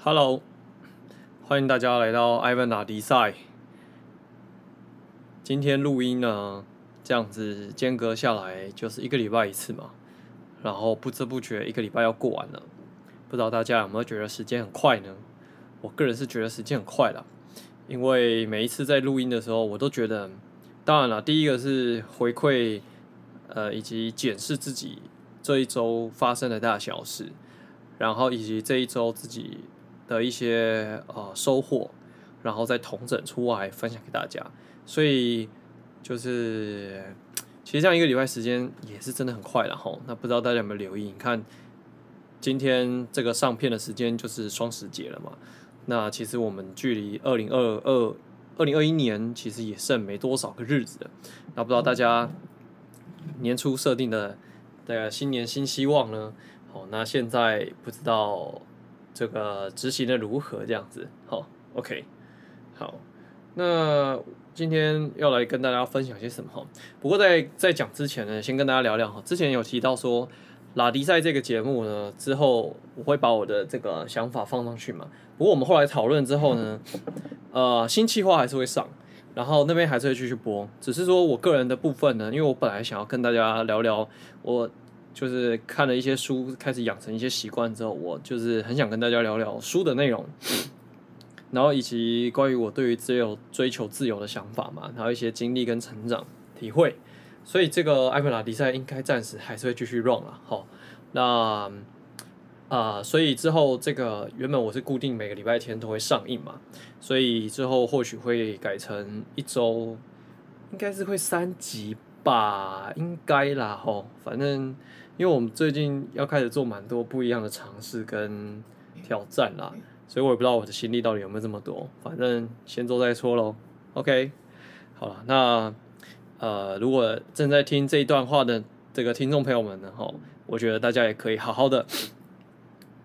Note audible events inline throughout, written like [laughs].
Hello，欢迎大家来到艾文打迪赛。今天录音呢，这样子间隔下来就是一个礼拜一次嘛，然后不知不觉一个礼拜要过完了，不知道大家有没有觉得时间很快呢？我个人是觉得时间很快了，因为每一次在录音的时候，我都觉得，当然了，第一个是回馈，呃，以及检视自己这一周发生的大小事，然后以及这一周自己。的一些呃收获，然后再统整出来分享给大家，所以就是其实这样一个礼拜时间也是真的很快了哈。那不知道大家有没有留意？你看今天这个上片的时间就是双十节了嘛。那其实我们距离二零二二二零二一年其实也剩没多少个日子了。那不知道大家年初设定的的新年新希望呢？好，那现在不知道。这个执行的如何？这样子，好，OK，好，那今天要来跟大家分享些什么哈？不过在在讲之前呢，先跟大家聊聊哈。之前有提到说拉迪赛这个节目呢，之后我会把我的这个想法放上去嘛。不过我们后来讨论之后呢，呃，新计划还是会上，然后那边还是会继续播。只是说我个人的部分呢，因为我本来想要跟大家聊聊我。就是看了一些书，开始养成一些习惯之后，我就是很想跟大家聊聊书的内容，然后以及关于我对于自由追求自由的想法嘛，然后一些经历跟成长体会，所以这个艾菲拉迪赛应该暂时还是会继续 run 了，好，那啊、所以之后这个原本我是固定每个礼拜天都会上映嘛，所以之后或许会改成一周，应该是会三集吧，应该啦，吼，反正。因为我们最近要开始做蛮多不一样的尝试跟挑战啦，所以我也不知道我的心力到底有没有这么多。反正先做再说喽。OK，好了，那呃，如果正在听这一段话的这个听众朋友们呢，哈，我觉得大家也可以好好的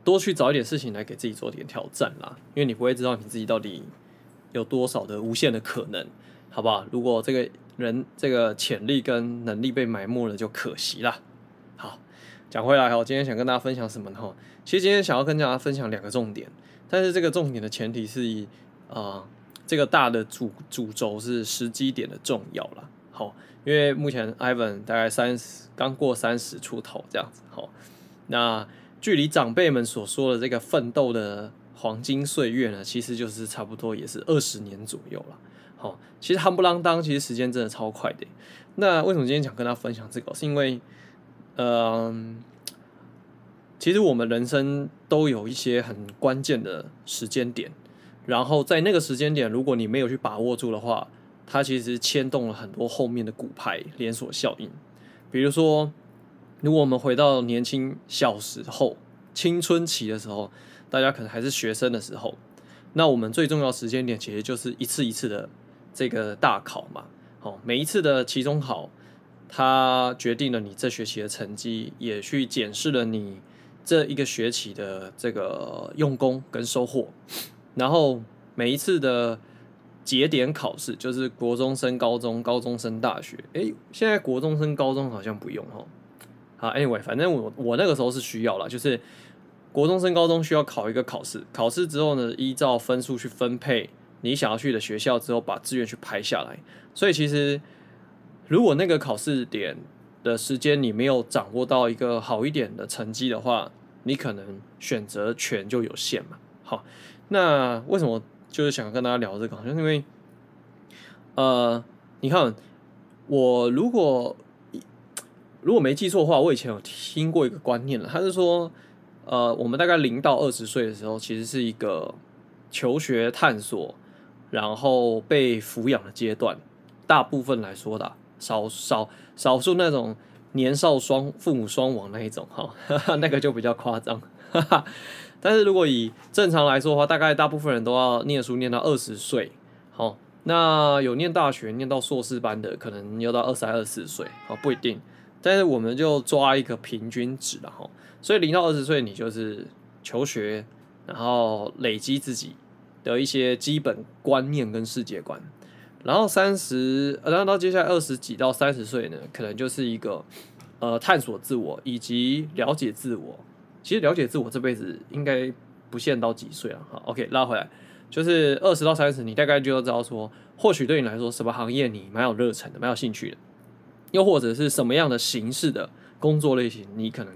多去找一点事情来给自己做点挑战啦，因为你不会知道你自己到底有多少的无限的可能，好不好？如果这个人这个潜力跟能力被埋没了，就可惜了。讲回来哈，我今天想跟大家分享什么呢？哈，其实今天想要跟大家分享两个重点，但是这个重点的前提是以啊、呃，这个大的主主轴是时机点的重要啦。好，因为目前 Ivan 大概三十，刚过三十出头这样子。好，那距离长辈们所说的这个奋斗的黄金岁月呢，其实就是差不多也是二十年左右了。好，其实夯不啷当，其实时间真的超快的。那为什么今天想跟大家分享这个？是因为嗯，其实我们人生都有一些很关键的时间点，然后在那个时间点，如果你没有去把握住的话，它其实牵动了很多后面的骨牌连锁效应。比如说，如果我们回到年轻小时候、青春期的时候，大家可能还是学生的时候，那我们最重要时间点其实就是一次一次的这个大考嘛。好，每一次的期中考。它决定了你这学期的成绩，也去检视了你这一个学期的这个用功跟收获。然后每一次的节点考试，就是国中升高中，高中升大学。诶，现在国中升高中好像不用哦。啊，anyway，反正我我那个时候是需要了，就是国中升高中需要考一个考试，考试之后呢，依照分数去分配你想要去的学校，之后把志愿去排下来。所以其实。如果那个考试点的时间你没有掌握到一个好一点的成绩的话，你可能选择权就有限嘛。好，那为什么就是想跟大家聊这个？就是因为，呃，你看，我如果如果没记错的话，我以前有听过一个观念了，他是说，呃，我们大概零到二十岁的时候，其实是一个求学探索，然后被抚养的阶段，大部分来说的。少少少数那种年少双父母双亡那一种哈，[laughs] 那个就比较夸张。[laughs] 但是如果以正常来说的话，大概大部分人都要念书念到二十岁。好，那有念大学念到硕士班的，可能要到二十三、二十四岁，好，不一定。但是我们就抓一个平均值了哈。所以零到二十岁，你就是求学，然后累积自己的一些基本观念跟世界观。然后三十，然后到接下来二十几到三十岁呢，可能就是一个呃探索自我以及了解自我。其实了解自我这辈子应该不限到几岁啊。好，OK，拉回来，就是二十到三十，你大概就要知道说，或许对你来说，什么行业你蛮有热忱的，蛮有兴趣的，又或者是什么样的形式的工作类型，你可能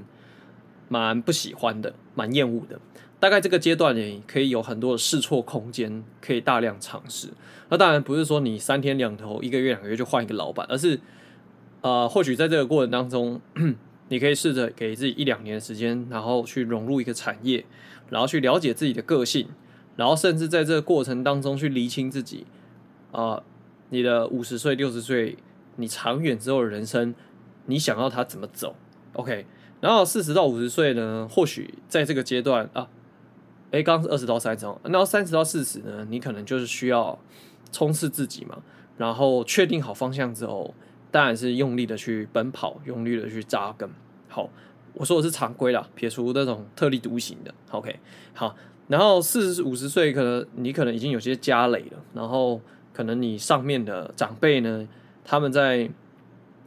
蛮不喜欢的，蛮厌恶的。大概这个阶段你可以有很多的试错空间，可以大量尝试。那当然不是说你三天两头、一个月两个月就换一个老板，而是呃，或许在这个过程当中，[clears throat] 你可以试着给自己一两年的时间，然后去融入一个产业，然后去了解自己的个性，然后甚至在这个过程当中去厘清自己啊、你的五十岁、六十岁，你长远之后的人生，你想要他怎么走？OK，然后四十到五十岁呢，或许在这个阶段啊。诶，刚是二十到三十，然后三十到四十呢，你可能就是需要冲刺自己嘛，然后确定好方向之后，当然是用力的去奔跑，用力的去扎根。好，我说的是常规啦，撇除那种特立独行的。OK，好，然后四十五十岁，可能你可能已经有些家累了，然后可能你上面的长辈呢，他们在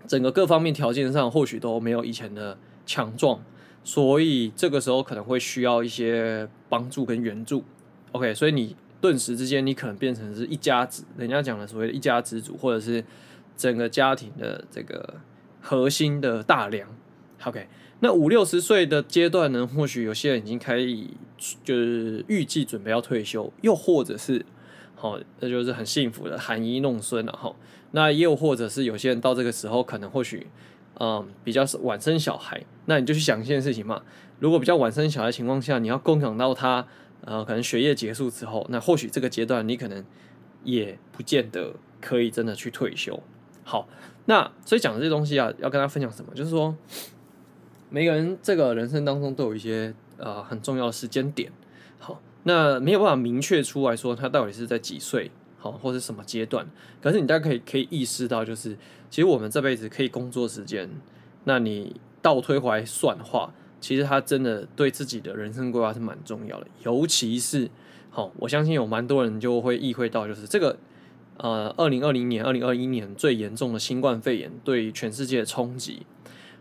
整个各方面条件上，或许都没有以前的强壮。所以这个时候可能会需要一些帮助跟援助，OK，所以你顿时之间你可能变成是一家子，人家讲的所谓的一家之主，或者是整个家庭的这个核心的大梁，OK。那五六十岁的阶段呢，或许有些人已经开始就是预计准备要退休，又或者是好，那就是很幸福的含饴弄孙了哈。那也有或者是有些人到这个时候可能或许。嗯，比较晚生小孩，那你就去想一件事情嘛。如果比较晚生小孩情况下，你要供养到他，呃，可能学业结束之后，那或许这个阶段你可能也不见得可以真的去退休。好，那所以讲的这些东西啊，要跟他分享什么？就是说，每个人这个人生当中都有一些呃很重要的时间点。好，那没有办法明确出来说他到底是在几岁。好，或是什么阶段？可是你大家可以可以意识到，就是其实我们这辈子可以工作时间，那你倒推回来算的话，其实他真的对自己的人生规划是蛮重要的。尤其是，好，我相信有蛮多人就会意会到，就是这个呃，二零二零年、二零二一年最严重的新冠肺炎对全世界的冲击。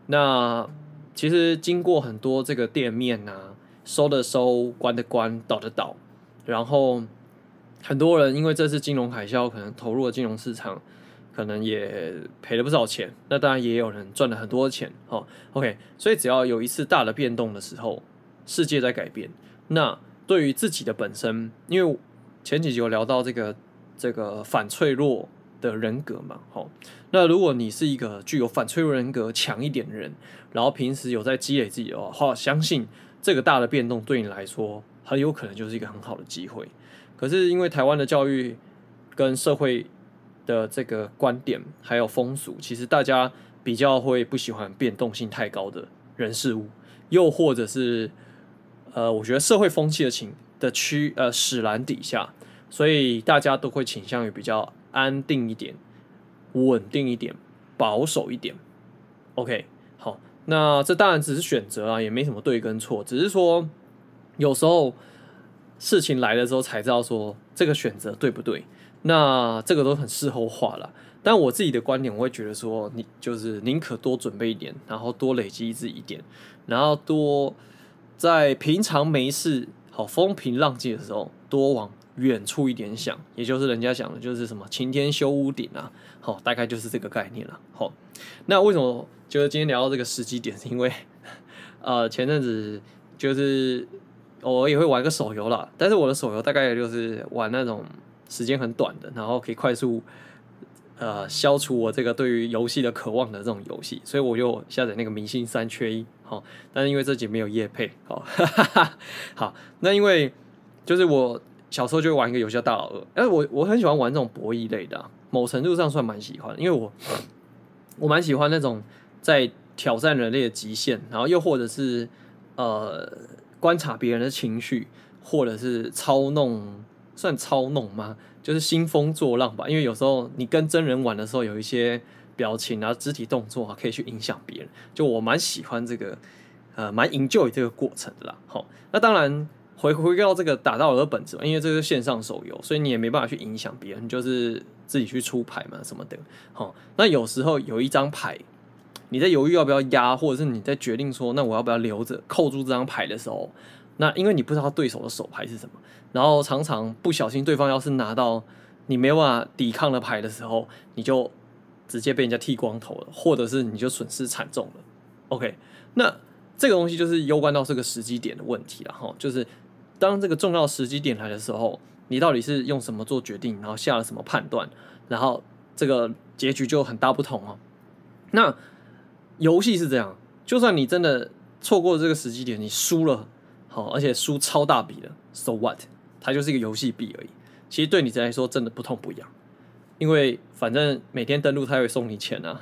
那其实经过很多这个店面啊，收的收，关的关，倒的倒，然后。很多人因为这次金融海啸，可能投入了金融市场，可能也赔了不少钱。那当然也有人赚了很多钱。哈，OK，所以只要有一次大的变动的时候，世界在改变。那对于自己的本身，因为前几集有聊到这个这个反脆弱的人格嘛，好，那如果你是一个具有反脆弱人格强一点的人，然后平时有在积累自己的话，相信这个大的变动对你来说，很有可能就是一个很好的机会。可是因为台湾的教育跟社会的这个观点还有风俗，其实大家比较会不喜欢变动性太高的人事物，又或者是呃，我觉得社会风气的情的趋呃使然底下，所以大家都会倾向于比较安定一点、稳定一点、保守一点。OK，好，那这当然只是选择啊，也没什么对跟错，只是说有时候。事情来了之后才知道说这个选择对不对，那这个都很事后话了。但我自己的观点，我会觉得说，你就是宁可多准备一点，然后多累积自己一点，然后多在平常没事、好风平浪静的时候，多往远处一点想，也就是人家讲的，就是什么晴天修屋顶啊，好，大概就是这个概念了。好，那为什么就是今天聊到这个时机点，是因为 [laughs] 呃前阵子就是。偶尔也会玩个手游啦，但是我的手游大概就是玩那种时间很短的，然后可以快速呃消除我这个对于游戏的渴望的这种游戏，所以我就下载那个《明星三缺一》好，但是因为这集没有业配，好，哈哈哈，好，那因为就是我小时候就玩一个游戏叫《大老二》，哎，我我很喜欢玩这种博弈类的，某程度上算蛮喜欢，因为我我蛮喜欢那种在挑战人类的极限，然后又或者是呃。观察别人的情绪，或者是操弄，算操弄吗？就是兴风作浪吧。因为有时候你跟真人玩的时候，有一些表情啊、肢体动作啊，可以去影响别人。就我蛮喜欢这个，呃，蛮 enjoy 这个过程的啦。好，那当然回回到这个打到我的本质，因为这个是线上手游，所以你也没办法去影响别人，就是自己去出牌嘛，什么的。好，那有时候有一张牌。你在犹豫要不要压，或者是你在决定说，那我要不要留着扣住这张牌的时候，那因为你不知道对手的手牌是什么，然后常常不小心对方要是拿到你没办法抵抗的牌的时候，你就直接被人家剃光头了，或者是你就损失惨重了。OK，那这个东西就是攸关到这个时机点的问题了哈，就是当这个重要时机点来的时候，你到底是用什么做决定，然后下了什么判断，然后这个结局就很大不同哦。那游戏是这样，就算你真的错过这个时机点，你输了，好，而且输超大笔的，so what？它就是一个游戏币而已。其实对你来说真的不痛不痒，因为反正每天登录它会送你钱啊，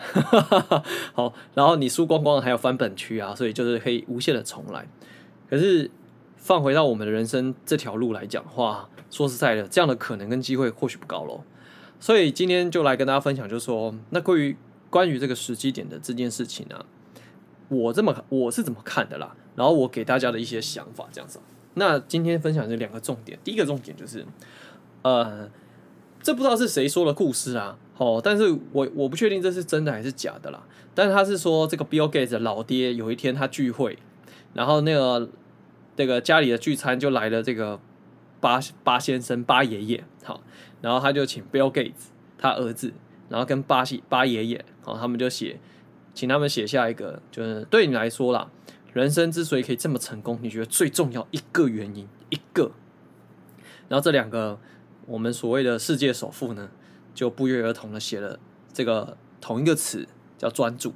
[laughs] 好，然后你输光光还有翻本区啊，所以就是可以无限的重来。可是放回到我们的人生这条路来讲的话，说实在的，这样的可能跟机会或许不高咯。所以今天就来跟大家分享，就是说，那关于关于这个时机点的这件事情呢、我这么我是怎么看的啦？然后我给大家的一些想法这样子。那今天分享这两个重点，第一个重点就是。呃，这不知道是谁说的故事啊，哦，但是我我不确定这是真的还是假的啦。但是他是说，这个 Bill Gates 的老爹有一天他聚会，然后那个那个家里的聚餐就来了这个巴巴先生巴爷爷，好，然后他就请 Bill Gates 他儿子，然后跟巴西巴爷爷，好，他们就写，请他们写下一个，就是对你来说啦，人生之所以可以这么成功，你觉得最重要一个原因，一个，然后这两个。我们所谓的世界首富呢，就不约而同的写了这个同一个词，叫专注。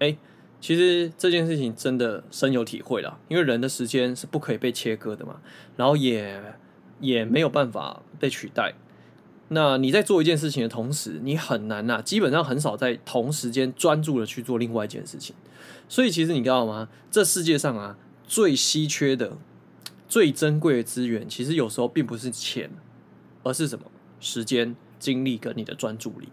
哎，其实这件事情真的深有体会了，因为人的时间是不可以被切割的嘛，然后也也没有办法被取代。那你在做一件事情的同时，你很难呐、基本上很少在同时间专注的去做另外一件事情。所以其实你知道吗？这世界上啊，最稀缺的。最珍贵的资源，其实有时候并不是钱，而是什么？时间、精力跟你的专注力。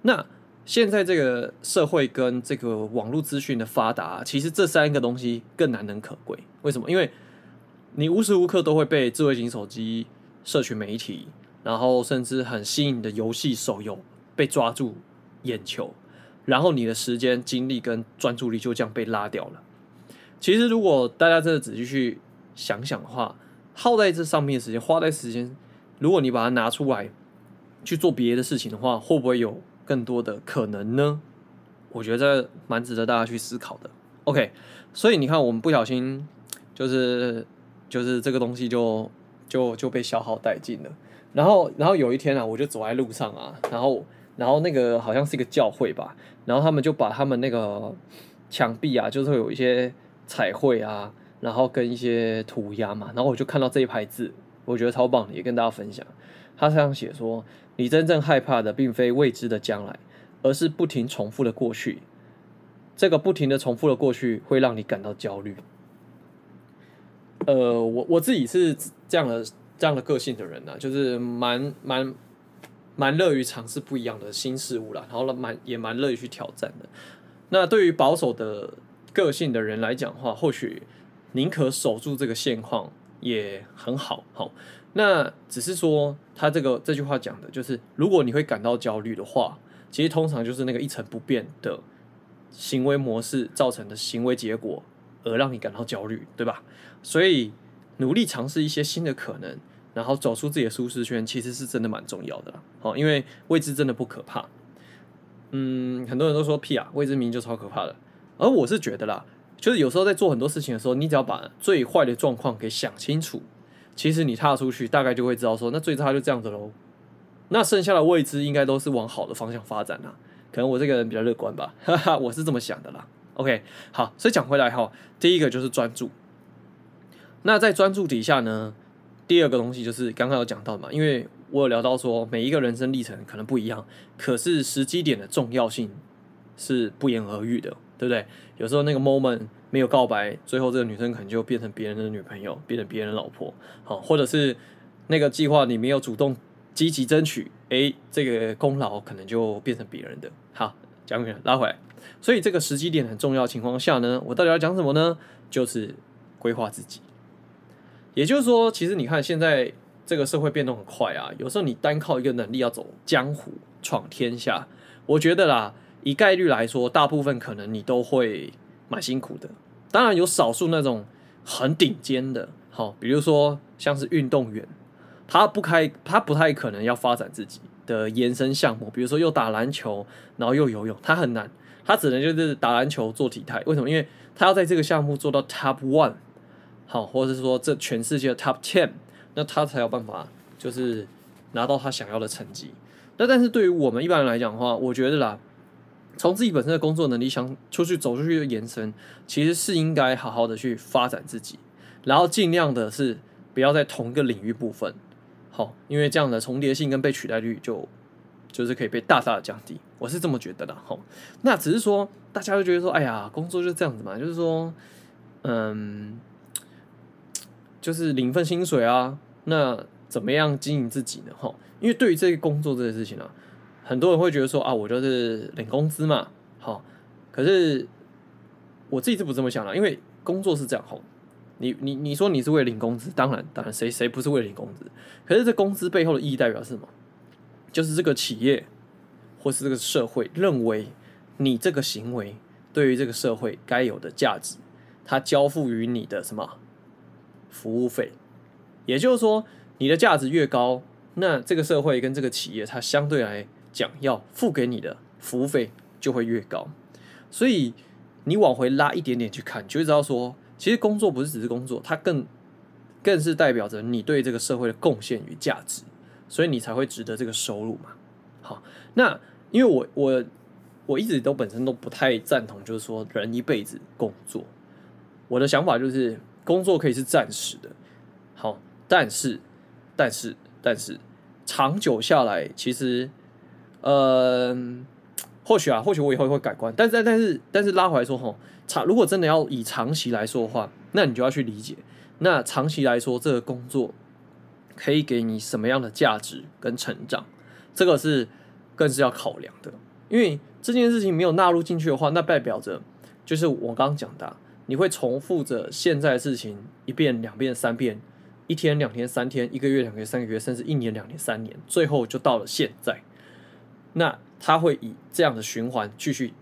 那现在这个社会跟这个网络资讯的发达，其实这三个东西更难能可贵。为什么？因为你无时无刻都会被智慧型手机、社群媒体，然后甚至很新颖的游戏、手游被抓住眼球，然后你的时间、精力跟专注力就这样被拉掉了。其实，如果大家真的仔细去想想的话，耗在这上面的时间，花在时间，如果你把它拿出来去做别的事情的话，会不会有更多的可能呢？我觉得蛮值得大家去思考的。OK，所以你看，我们不小心就是就是这个东西就就就被消耗殆尽了。然后然后有一天啊，我就走在路上啊，然后然后那个好像是一个教会吧，然后他们就把他们那个墙壁啊，就是会有一些彩绘啊。然后跟一些涂鸦嘛，然后我就看到这一排字，我觉得超棒的，也跟大家分享。他这样写说：“你真正害怕的，并非未知的将来，而是不停重复的过去。这个不停的重复的过去，会让你感到焦虑。”呃，我我自己是这样的这样的个性的人呢、就是蛮蛮蛮乐于尝试不一样的新事物啦，然后蛮也蛮乐于去挑战的。那对于保守的个性的人来讲的话，或许。宁可守住这个现况也很好，好。那只是说他这个这句话讲的就是，如果你会感到焦虑的话，其实通常就是那个一成不变的行为模式造成的行为结果，而让你感到焦虑，对吧？所以努力尝试一些新的可能，然后走出自己的舒适圈，其实是真的蛮重要的啦。好，因为未知真的不可怕。嗯，很多人都说屁啊，未知明就超可怕的，而我是觉得啦。就是有时候在做很多事情的时候，你只要把最坏的状况给想清楚，其实你踏出去大概就会知道说，那最差就这样子喽。那剩下的未知应该都是往好的方向发展啦。可能我这个人比较乐观吧，[laughs] 哈哈，我是这么想的啦。OK，好，所以讲回来哈，第一个就是专注。那在专注底下呢，第二个东西就是刚刚有讲到嘛，因为我有聊到说，每一个人生历程可能不一样，可是时机点的重要性是不言而喻的。对不对？有时候那个 moment 没有告白，最后这个女生可能就变成别人的女朋友，变成别人的老婆，好，或者是那个计划你没有主动积极争取，诶，这个功劳可能就变成别人的。好，讲回来，拉回来。所以这个时机点很重要情况下呢，我到底要讲什么呢？就是规划自己。也就是说，其实你看现在这个社会变动很快啊，有时候你单靠一个能力要走江湖、闯天下，我觉得啦。以概率来说，大部分可能你都会蛮辛苦的。当然有少数那种很顶尖的，好，比如说像是运动员，他不开，他不太可能要发展自己的延伸项目，比如说又打篮球，然后又游泳，他很难，他只能就是打篮球做体态。为什么？因为他要在这个项目做到 top one，好，或者是说这全世界的 top ten，那他才有办法就是拿到他想要的成绩。那但是对于我们一般人来讲的话，我觉得啦。从自己本身的工作能力想出去走出去的延伸，其实是应该好好的去发展自己，然后尽量的是不要在同一个领域部分，好，因为这样的重叠性跟被取代率就就是可以被大大的降低，我是这么觉得的。好，那只是说大家会觉得说，哎呀，工作就这样子嘛，就是说，嗯，就是领份薪水啊，那怎么样经营自己呢？哈，因为对于这个工作这件事情啊。很多人会觉得说啊，我就是领工资嘛，好，可是我自己是不这么想的，因为工作是这样，好，你你你说你是为了领工资，当然当然，谁谁不是为了领工资？可是这工资背后的意义代表是什么？就是这个企业或是这个社会认为你这个行为对于这个社会该有的价值，它交付于你的什么服务费？也就是说，你的价值越高，那这个社会跟这个企业它相对来。讲要付给你的服务费就会越高，所以你往回拉一点点去看，就会知道说，其实工作不是只是工作，它更更是代表着你对这个社会的贡献与价值，所以你才会值得这个收入嘛。好，那因为我我我一直都本身都不太赞同，就是说人一辈子工作，我的想法就是工作可以是暂时的，好，但是但是但是长久下来，其实。呃，或许啊，或许我以后会改观，但是但是但是拉回来说哈，长如果真的要以长期来说的话，那你就要去理解，那长期来说这个工作可以给你什么样的价值跟成长，这个是更是要考量的，因为这件事情没有纳入进去的话，那代表着就是我刚刚讲的，你会重复着现在的事情一遍、两遍、三遍，一天、两天、三天，一个月、两个月、三个月，甚至一年、两年、三年，最后就到了现在。那他会以这样的循环继续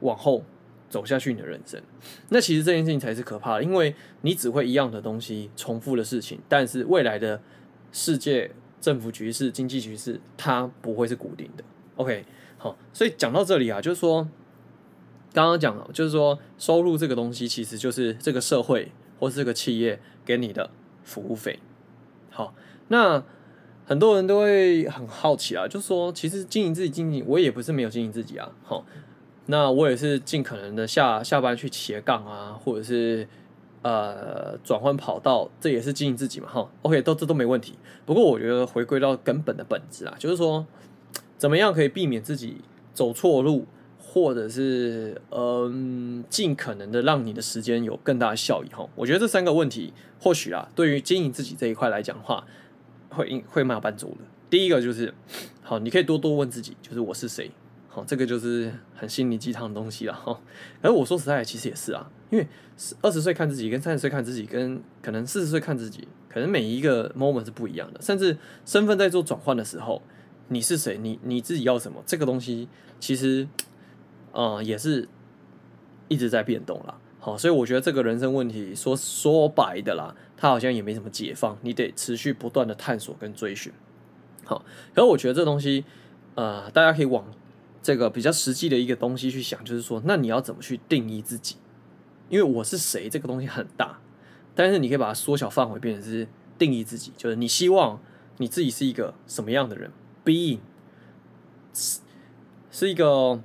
往后走下去，你的人生。那其实这件事情才是可怕的，因为你只会一样的东西，重复的事情，但是未来的世界政府局势、经济局势，它不会是固定的。OK，好，所以讲到这里啊，就是说，刚刚讲了，就是说，收入这个东西，其实就是这个社会或是这个企业给你的服务费。好，那。很多人都会很好奇啊，就是说，其实经营自己经营，我也不是没有经营自己啊。好，那我也是尽可能的下下班去斜杠啊，或者是呃转换跑道，这也是经营自己嘛。哈，OK，都这都没问题。不过我觉得回归到根本的本质啊，就是说，怎么样可以避免自己走错路，或者是嗯尽可能的让你的时间有更大的效益。哈，我觉得这三个问题，或许啊，对于经营自己这一块来讲的话。会会蛮有帮助的。第一个就是，好，你可以多多问自己，就是我是谁？好，这个就是很心灵鸡汤的东西了哈。而我说实在，其实也是啊，因为二十岁看自己，跟三十岁看自己，跟可能四十岁看自己，可能每一个 moment 是不一样的。甚至身份在做转换的时候，你是谁？你你自己要什么？这个东西其实，呃，也是一直在变动了。好，所以我觉得这个人生问题说说白的啦。它好像也没什么解放，你得持续不断的探索跟追寻。好，可是我觉得这东西，呃，大家可以往这个比较实际的一个东西去想，就是说，那你要怎么去定义自己？因为我是谁这个东西很大，但是你可以把它缩小范围，变成是定义自己，就是你希望你自己是一个什么样的人？Being 是是一个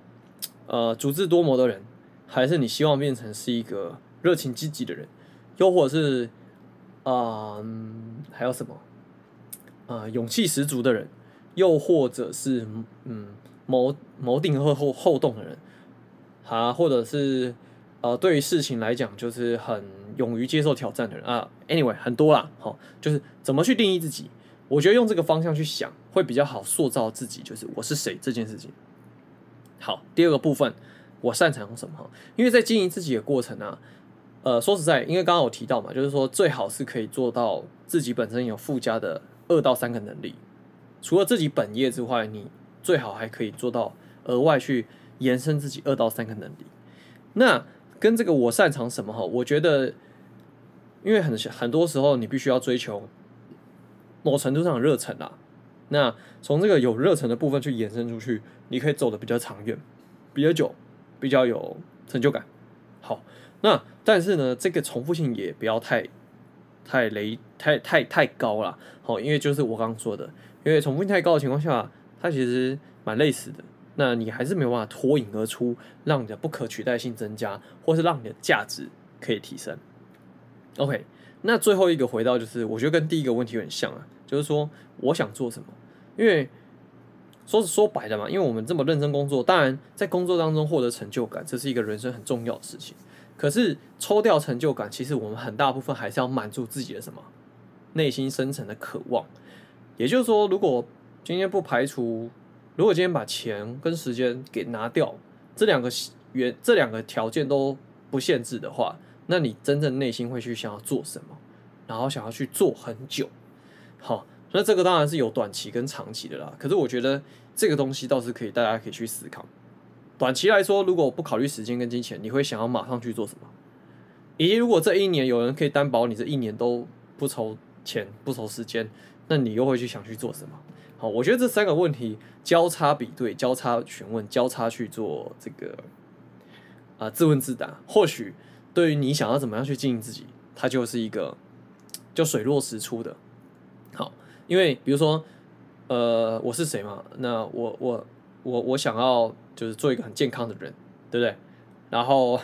呃足智多谋的人，还是你希望变成是一个热情积极的人？又或者是？啊、嗯，还有什么？啊、勇气十足的人，又或者是嗯，谋谋定和后后动的人，啊，或者是呃，对于事情来讲，就是很勇于接受挑战的人啊。Anyway，很多啦，好，就是怎么去定义自己？我觉得用这个方向去想，会比较好塑造自己，就是我是谁这件事情。好，第二个部分，我擅长什么？因为在经营自己的过程啊。呃，说实在，因为刚刚我提到嘛，就是说最好是可以做到自己本身有附加的二到三个能力，除了自己本业之外，你最好还可以做到额外去延伸自己二到三个能力。那跟这个我擅长什么哈？我觉得因为很很多时候你必须要追求某程度上的热忱啊。那从这个有热忱的部分去延伸出去，你可以走的比较长远、比较久、比较有成就感。好，那但是呢，这个重复性也不要太太雷、太太太高了。好，因为就是我刚刚说的，因为重复性太高的情况下，它其实蛮累死的。那你还是没有办法脱颖而出，让你的不可取代性增加，或是让你的价值可以提升。OK，那最后一个回到就是，我觉得跟第一个问题很像啊，就是说我想做什么？因为说说白了嘛，因为我们这么认真工作，当然在工作当中获得成就感，这是一个人生很重要的事情。可是抽掉成就感，其实我们很大部分还是要满足自己的什么内心深层的渴望。也就是说，如果今天不排除，如果今天把钱跟时间给拿掉，这两个原这两个条件都不限制的话，那你真正内心会去想要做什么，然后想要去做很久。好，那这个当然是有短期跟长期的啦。可是我觉得这个东西倒是可以，大家可以去思考。短期来说，如果不考虑时间跟金钱，你会想要马上去做什么？以及如果这一年有人可以担保你这一年都不愁钱不愁时间，那你又会去想去做什么？好，我觉得这三个问题交叉比对、交叉询问、交叉去做这个啊、自问自答，或许对于你想要怎么样去经营自己，它就是一个就水落石出的。因为比如说，呃，我是谁嘛？那我我我我想要就是做一个很健康的人，对不对？然后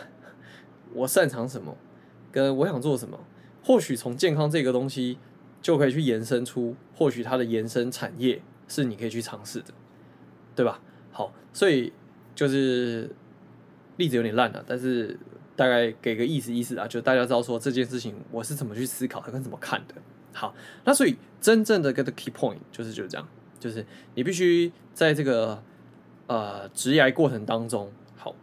我擅长什么？跟我想做什么？或许从健康这个东西。就可以去延伸出，或许它的延伸产业是你可以去尝试的，对吧？好，所以就是例子有点烂了，但是大概给个意思意思啊，就大家知道说这件事情我是怎么去思考，跟怎么看的。好，那所以真正的 get key point 就是就是这样，就是你必须在这个呃职涯过程当中，好，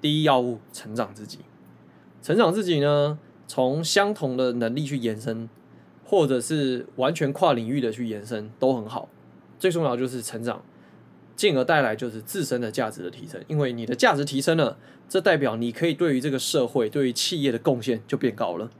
第一要务成长自己，成长自己呢，从相同的能力去延伸。或者是完全跨领域的去延伸都很好，最重要就是成长，进而带来就是自身的价值的提升。因为你的价值提升了，这代表你可以对于这个社会、对于企业的贡献就变高了，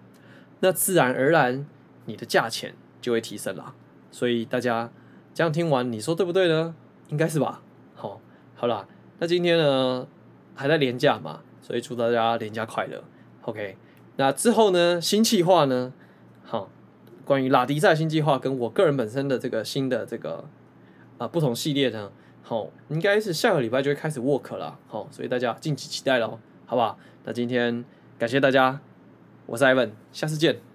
那自然而然你的价钱就会提升了。所以大家这样听完，你说对不对呢？应该是吧。好，好啦，那今天呢还在连假嘛，所以祝大家连假快乐。OK，那之后呢，新计划呢，好。关于拉迪赛新计划跟我个人本身的这个新的这个啊、不同系列呢，好，应该是下个礼拜就会开始 work 了，好，所以大家敬请期待喽，好不好？那今天感谢大家，我是 Ivan，下次见。